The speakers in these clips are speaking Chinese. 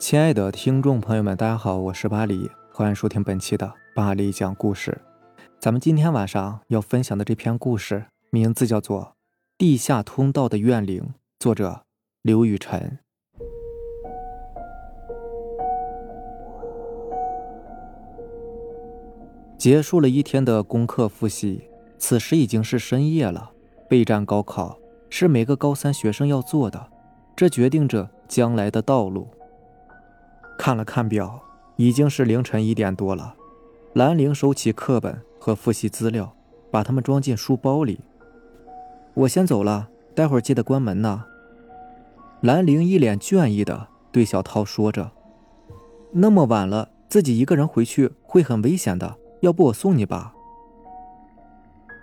亲爱的听众朋友们，大家好，我是巴黎，欢迎收听本期的巴黎讲故事。咱们今天晚上要分享的这篇故事，名字叫做《地下通道的怨灵》，作者刘雨辰。结束了一天的功课复习，此时已经是深夜了。备战高考是每个高三学生要做的，这决定着将来的道路。看了看表，已经是凌晨一点多了。兰陵收起课本和复习资料，把它们装进书包里。我先走了，待会儿记得关门呢。兰陵一脸倦意的对小涛说着：“那么晚了，自己一个人回去会很危险的，要不我送你吧？”“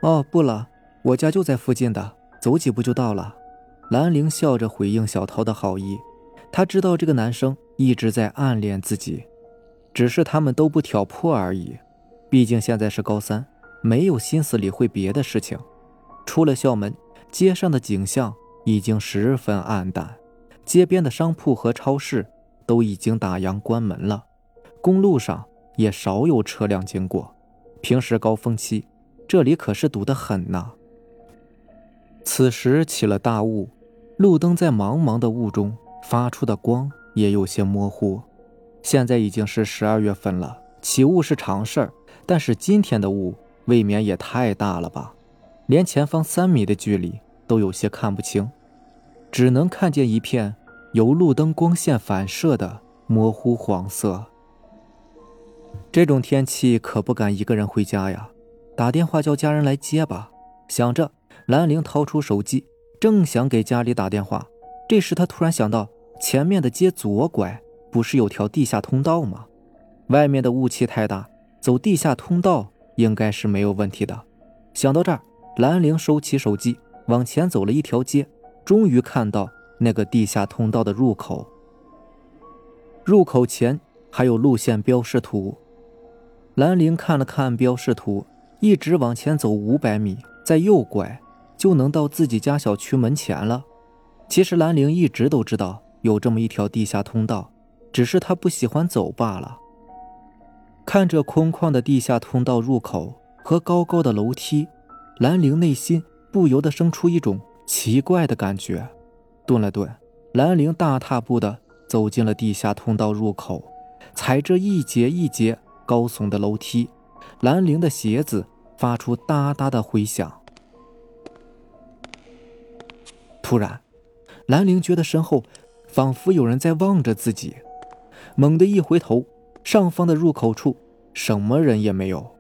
哦，不了，我家就在附近的，走几步就到了。”兰陵笑着回应小涛的好意。他知道这个男生一直在暗恋自己，只是他们都不挑破而已。毕竟现在是高三，没有心思理会别的事情。出了校门，街上的景象已经十分暗淡，街边的商铺和超市都已经打烊关门了，公路上也少有车辆经过。平时高峰期，这里可是堵得很呐。此时起了大雾，路灯在茫茫的雾中。发出的光也有些模糊。现在已经是十二月份了，起雾是常事儿，但是今天的雾未免也太大了吧？连前方三米的距离都有些看不清，只能看见一片由路灯光线反射的模糊黄色。这种天气可不敢一个人回家呀，打电话叫家人来接吧。想着，兰陵掏出手机，正想给家里打电话，这时他突然想到。前面的街左拐，不是有条地下通道吗？外面的雾气太大，走地下通道应该是没有问题的。想到这儿，兰陵收起手机，往前走了一条街，终于看到那个地下通道的入口。入口前还有路线标识图。兰陵看了看标识图，一直往前走五百米，再右拐，就能到自己家小区门前了。其实兰陵一直都知道。有这么一条地下通道，只是他不喜欢走罢了。看着空旷的地下通道入口和高高的楼梯，兰陵内心不由得生出一种奇怪的感觉。顿了顿，兰陵大踏步地走进了地下通道入口，踩着一节一节高耸的楼梯，兰陵的鞋子发出哒哒的回响。突然，兰陵觉得身后。仿佛有人在望着自己，猛地一回头，上方的入口处什么人也没有。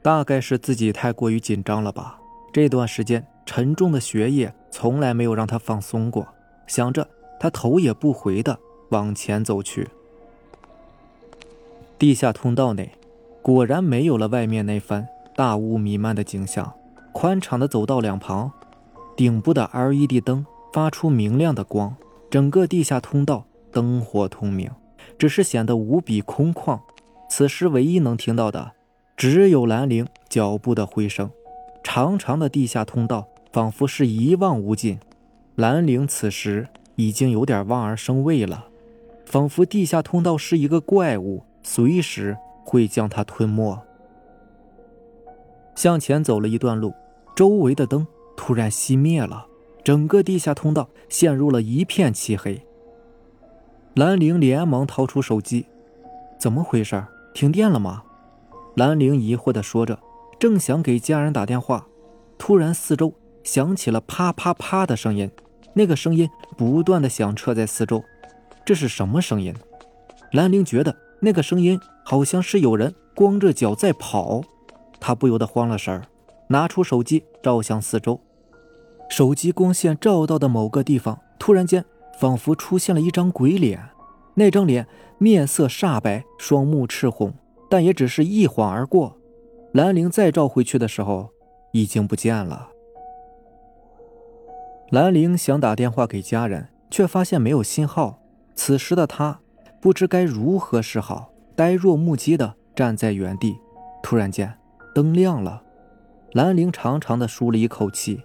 大概是自己太过于紧张了吧？这段时间沉重的学业从来没有让他放松过。想着，他头也不回的往前走去。地下通道内，果然没有了外面那番大雾弥漫的景象。宽敞的走道两旁，顶部的 LED 灯。发出明亮的光，整个地下通道灯火通明，只是显得无比空旷。此时唯一能听到的，只有兰陵脚步的回声。长长的地下通道仿佛是一望无尽。兰陵此时已经有点望而生畏了，仿佛地下通道是一个怪物，随时会将他吞没。向前走了一段路，周围的灯突然熄灭了。整个地下通道陷入了一片漆黑。兰陵连忙掏出手机，怎么回事？停电了吗？兰陵疑惑地说着，正想给家人打电话，突然四周响起了啪啪啪的声音，那个声音不断的响彻在四周。这是什么声音？兰陵觉得那个声音好像是有人光着脚在跑，他不由得慌了神儿，拿出手机照向四周。手机光线照到的某个地方，突然间仿佛出现了一张鬼脸。那张脸面色煞白，双目赤红，但也只是一晃而过。兰陵再照回去的时候，已经不见了。兰陵想打电话给家人，却发现没有信号。此时的他不知该如何是好，呆若木鸡的站在原地。突然间，灯亮了。兰陵长长的舒了一口气。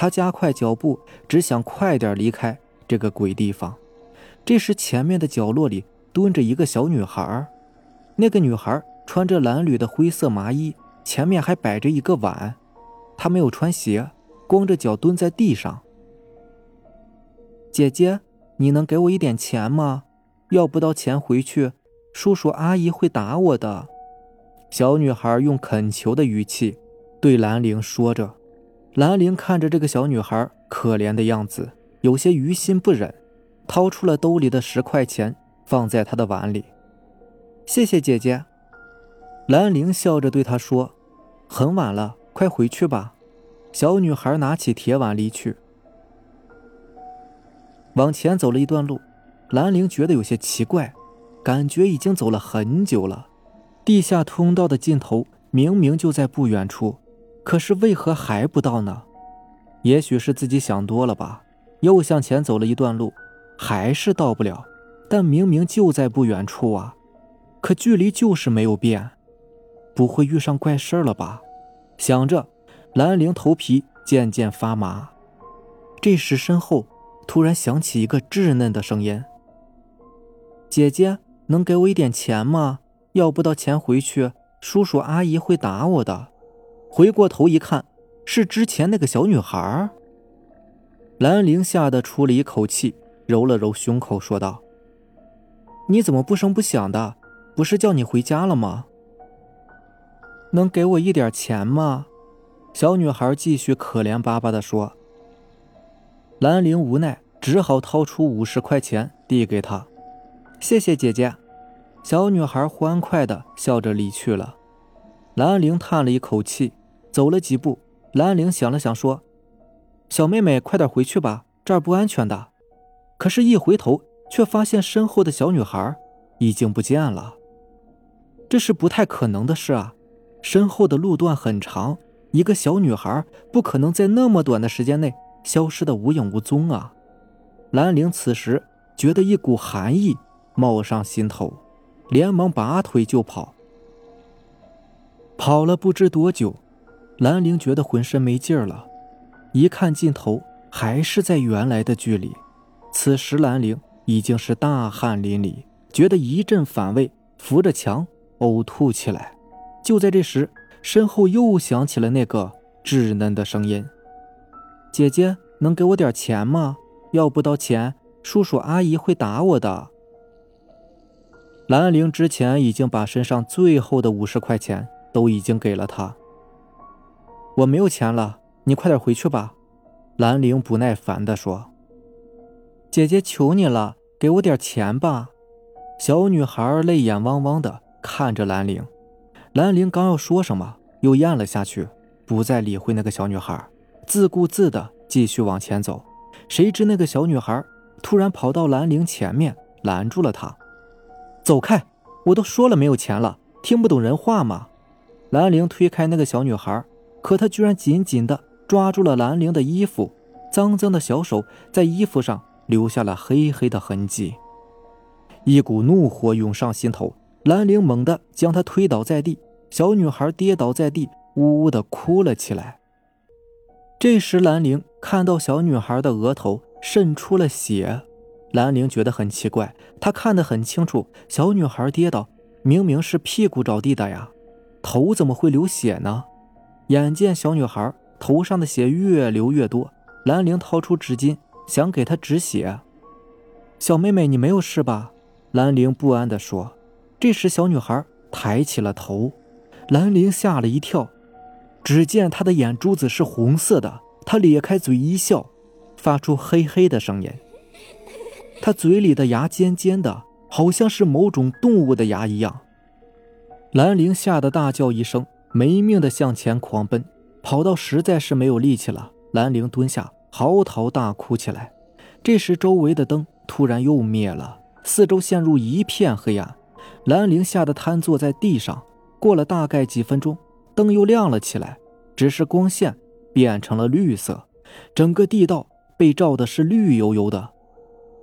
他加快脚步，只想快点离开这个鬼地方。这时，前面的角落里蹲着一个小女孩，那个女孩穿着蓝缕的灰色麻衣，前面还摆着一个碗，她没有穿鞋，光着脚蹲在地上。姐姐，你能给我一点钱吗？要不到钱回去，叔叔阿姨会打我的。小女孩用恳求的语气对兰陵说着。兰陵看着这个小女孩可怜的样子，有些于心不忍，掏出了兜里的十块钱，放在她的碗里。谢谢姐姐。兰陵笑着对她说：“很晚了，快回去吧。”小女孩拿起铁碗离去。往前走了一段路。兰陵觉得有些奇怪，感觉已经走了很久了。地下通道的尽头明明就在不远处，可是为何还不到呢？也许是自己想多了吧。又向前走了一段路，还是到不了。但明明就在不远处啊，可距离就是没有变。不会遇上怪事了吧？想着，兰陵头皮渐渐发麻。这时，身后突然响起一个稚嫩的声音。姐姐，能给我一点钱吗？要不到钱回去，叔叔阿姨会打我的。回过头一看，是之前那个小女孩。兰陵吓得出了一口气，揉了揉胸口，说道：“你怎么不声不响的？不是叫你回家了吗？能给我一点钱吗？”小女孩继续可怜巴巴地说。兰陵无奈，只好掏出五十块钱递给她。谢谢姐姐，小女孩欢快的笑着离去了。兰陵叹了一口气，走了几步。兰陵想了想，说：“小妹妹，快点回去吧，这儿不安全的。”可是，一回头却发现身后的小女孩已经不见了。这是不太可能的事啊！身后的路段很长，一个小女孩不可能在那么短的时间内消失的无影无踪啊！兰陵此时觉得一股寒意。冒上心头，连忙拔腿就跑。跑了不知多久，兰陵觉得浑身没劲儿了，一看尽头还是在原来的距离。此时兰陵已经是大汗淋漓，觉得一阵反胃，扶着墙呕吐起来。就在这时，身后又响起了那个稚嫩的声音：“姐姐，能给我点钱吗？要不到钱，叔叔阿姨会打我的。”兰陵之前已经把身上最后的五十块钱都已经给了他。我没有钱了，你快点回去吧。”兰陵不耐烦地说。“姐姐，求你了，给我点钱吧。”小女孩泪眼汪汪的看着兰陵。兰陵刚要说什么，又咽了下去，不再理会那个小女孩，自顾自的继续往前走。谁知那个小女孩突然跑到兰陵前面，拦住了他。走开！我都说了没有钱了，听不懂人话吗？兰陵推开那个小女孩，可她居然紧紧地抓住了兰陵的衣服，脏脏的小手在衣服上留下了黑黑的痕迹。一股怒火涌上心头，兰陵猛地将她推倒在地，小女孩跌倒在地，呜呜地哭了起来。这时，兰陵看到小女孩的额头渗出了血。兰陵觉得很奇怪，他看得很清楚，小女孩跌倒，明明是屁股着地的呀，头怎么会流血呢？眼见小女孩头上的血越流越多，兰陵掏出纸巾想给她止血。小妹妹，你没有事吧？兰陵不安地说。这时，小女孩抬起了头，兰陵吓了一跳，只见她的眼珠子是红色的，她咧开嘴一笑，发出嘿嘿的声音。她嘴里的牙尖尖的，好像是某种动物的牙一样。兰陵吓得大叫一声，没命的向前狂奔，跑到实在是没有力气了。兰陵蹲下，嚎啕大哭起来。这时，周围的灯突然又灭了，四周陷入一片黑暗。兰陵吓得瘫坐在地上。过了大概几分钟，灯又亮了起来，只是光线变成了绿色，整个地道被照的是绿油油的。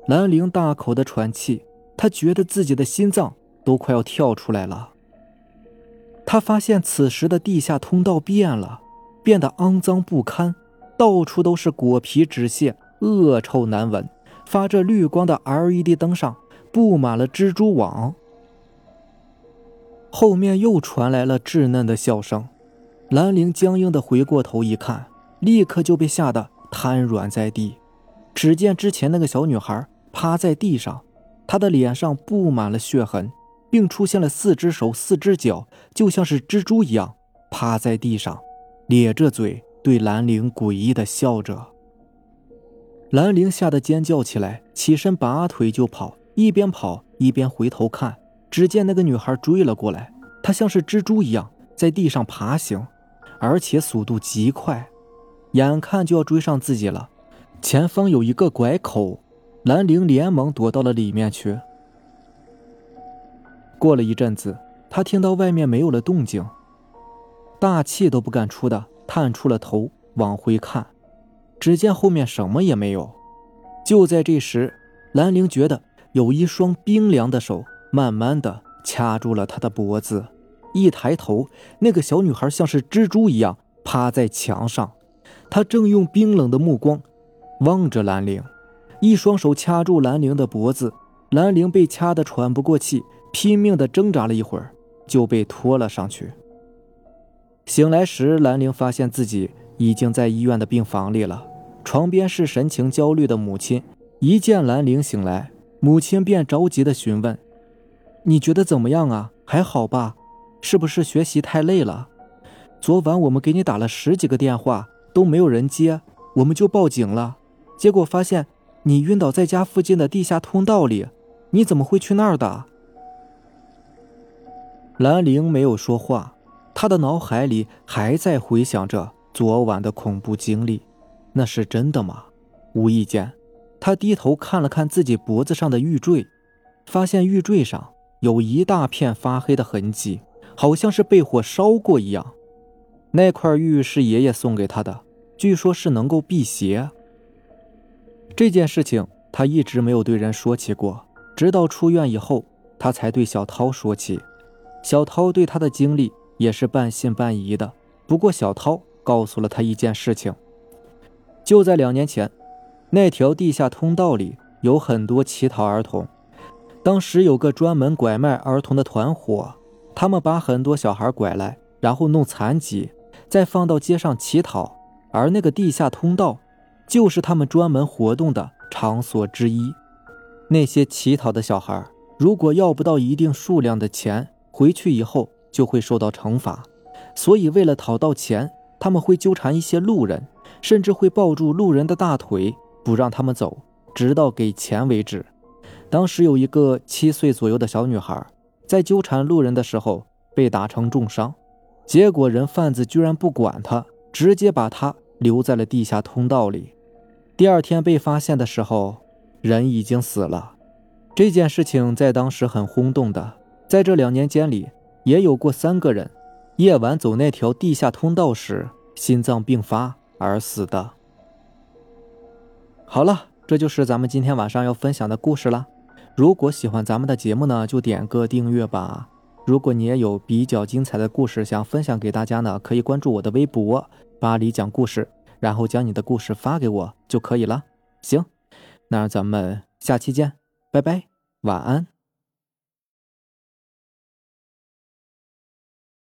兰陵大口的喘气，他觉得自己的心脏都快要跳出来了。他发现此时的地下通道变了，变得肮脏不堪，到处都是果皮纸屑，恶臭难闻，发着绿光的 LED 灯上布满了蜘蛛网。后面又传来了稚嫩的笑声，兰陵僵硬的回过头一看，立刻就被吓得瘫软在地。只见之前那个小女孩趴在地上，她的脸上布满了血痕，并出现了四只手、四只脚，就像是蜘蛛一样趴在地上，咧着嘴对兰陵诡异的笑着。兰陵吓得尖叫起来，起身拔腿就跑，一边跑一边回头看，只见那个女孩追了过来，她像是蜘蛛一样在地上爬行，而且速度极快，眼看就要追上自己了。前方有一个拐口，兰陵连忙躲到了里面去。过了一阵子，他听到外面没有了动静，大气都不敢出的探出了头往回看。只见后面什么也没有。就在这时，兰陵觉得有一双冰凉的手慢慢的掐住了他的脖子。一抬头，那个小女孩像是蜘蛛一样趴在墙上，她正用冰冷的目光望着兰陵，一双手掐住兰陵的脖子。兰陵被掐得喘不过气，拼命的挣扎了一会儿，就被拖了上去。醒来时，兰陵发现自己已经在医院的病房里了。床边是神情焦虑的母亲，一见兰陵醒来，母亲便着急的询问：“你觉得怎么样啊？还好吧？是不是学习太累了？昨晚我们给你打了十几个电话都没有人接，我们就报警了，结果发现你晕倒在家附近的地下通道里，你怎么会去那儿的？”兰陵没有说话，他的脑海里还在回想着昨晚的恐怖经历。那是真的吗？无意间，他低头看了看自己脖子上的玉坠，发现玉坠上有一大片发黑的痕迹，好像是被火烧过一样。那块玉是爷爷送给他的，据说是能够辟邪。这件事情他一直没有对人说起过，直到出院以后，他才对小涛说起。小涛对他的经历也是半信半疑的，不过小涛告诉了他一件事情。就在两年前，那条地下通道里有很多乞讨儿童。当时有个专门拐卖儿童的团伙，他们把很多小孩拐来，然后弄残疾，再放到街上乞讨。而那个地下通道，就是他们专门活动的场所之一。那些乞讨的小孩，如果要不到一定数量的钱，回去以后就会受到惩罚。所以，为了讨到钱，他们会纠缠一些路人。甚至会抱住路人的大腿，不让他们走，直到给钱为止。当时有一个七岁左右的小女孩，在纠缠路人的时候被打成重伤，结果人贩子居然不管她，直接把她留在了地下通道里。第二天被发现的时候，人已经死了。这件事情在当时很轰动的，在这两年间里，也有过三个人夜晚走那条地下通道时心脏病发。而死的。好了，这就是咱们今天晚上要分享的故事了。如果喜欢咱们的节目呢，就点个订阅吧。如果你也有比较精彩的故事想分享给大家呢，可以关注我的微博“巴黎讲故事”，然后将你的故事发给我就可以了。行，那咱们下期见，拜拜，晚安。